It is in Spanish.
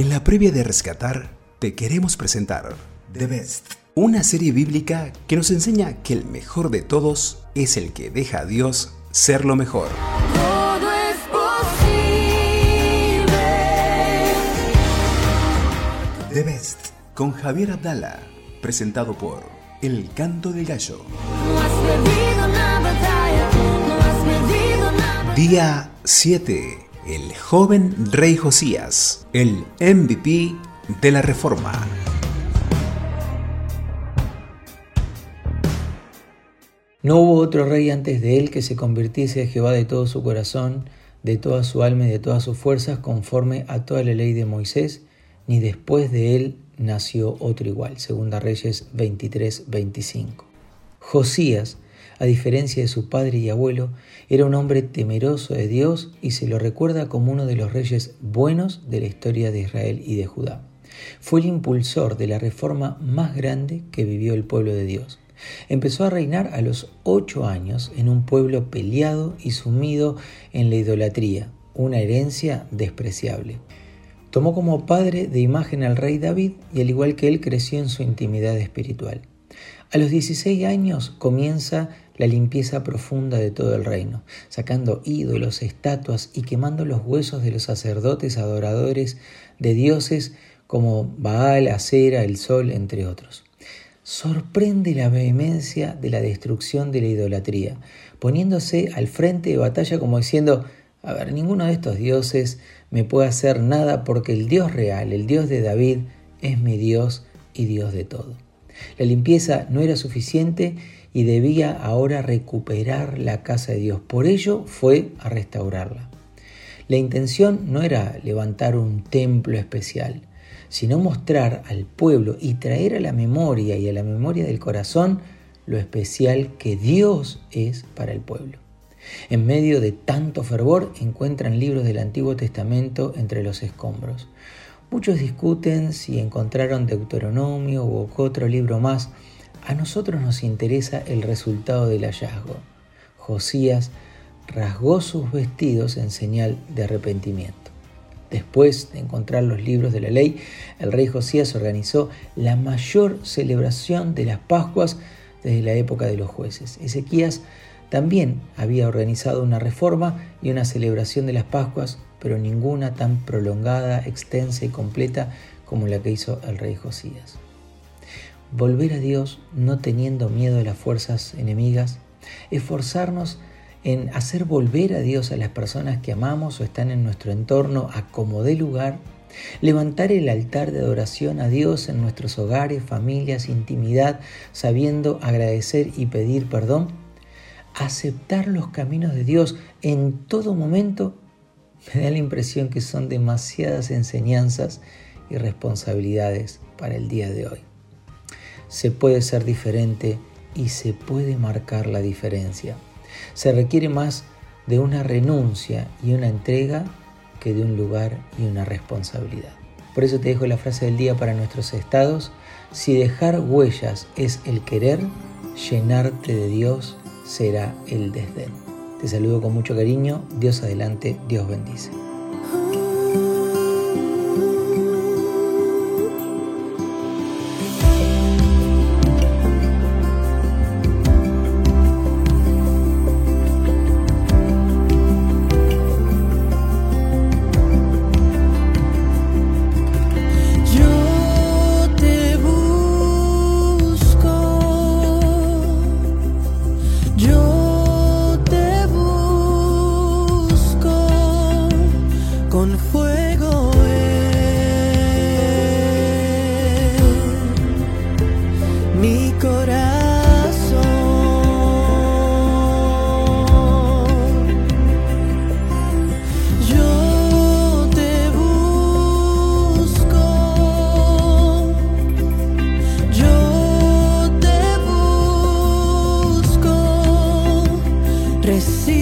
En la previa de Rescatar, te queremos presentar The Best, una serie bíblica que nos enseña que el mejor de todos es el que deja a Dios ser lo mejor. Todo es posible. The Best, con Javier Abdala, presentado por El Canto del Gallo. No has perdido una batalla, no has perdido una Día 7. El joven rey Josías, el MVP de la Reforma. No hubo otro rey antes de él que se convirtiese a Jehová de todo su corazón, de toda su alma y de todas sus fuerzas, conforme a toda la ley de Moisés, ni después de él nació otro igual. Segunda Reyes 23, 25. Josías, a diferencia de su padre y abuelo, era un hombre temeroso de Dios y se lo recuerda como uno de los reyes buenos de la historia de Israel y de Judá. Fue el impulsor de la reforma más grande que vivió el pueblo de Dios. Empezó a reinar a los ocho años en un pueblo peleado y sumido en la idolatría, una herencia despreciable. Tomó como padre de imagen al rey David y al igual que él creció en su intimidad espiritual. A los 16 años comienza la limpieza profunda de todo el reino, sacando ídolos, estatuas y quemando los huesos de los sacerdotes adoradores de dioses como Baal, Acera, el Sol, entre otros sorprende la vehemencia de la destrucción de la idolatría, poniéndose al frente de batalla como diciendo, a ver, ninguno de estos dioses me puede hacer nada porque el Dios real, el Dios de David, es mi Dios y Dios de todo. La limpieza no era suficiente y debía ahora recuperar la casa de Dios. Por ello fue a restaurarla. La intención no era levantar un templo especial, sino mostrar al pueblo y traer a la memoria y a la memoria del corazón lo especial que Dios es para el pueblo. En medio de tanto fervor encuentran libros del Antiguo Testamento entre los escombros. Muchos discuten si encontraron Deuteronomio u otro libro más. A nosotros nos interesa el resultado del hallazgo. Josías rasgó sus vestidos en señal de arrepentimiento. Después de encontrar los libros de la ley, el rey Josías organizó la mayor celebración de las Pascuas desde la época de los jueces. Ezequías también había organizado una reforma y una celebración de las Pascuas, pero ninguna tan prolongada, extensa y completa como la que hizo el rey Josías. Volver a Dios no teniendo miedo de las fuerzas enemigas, esforzarnos en hacer volver a Dios a las personas que amamos o están en nuestro entorno a como dé lugar, levantar el altar de adoración a Dios en nuestros hogares, familias, intimidad, sabiendo agradecer y pedir perdón, aceptar los caminos de Dios en todo momento, me da la impresión que son demasiadas enseñanzas y responsabilidades para el día de hoy. Se puede ser diferente y se puede marcar la diferencia. Se requiere más de una renuncia y una entrega que de un lugar y una responsabilidad. Por eso te dejo la frase del día para nuestros estados. Si dejar huellas es el querer, llenarte de Dios será el desdén. Te saludo con mucho cariño. Dios adelante, Dios bendice. crecí.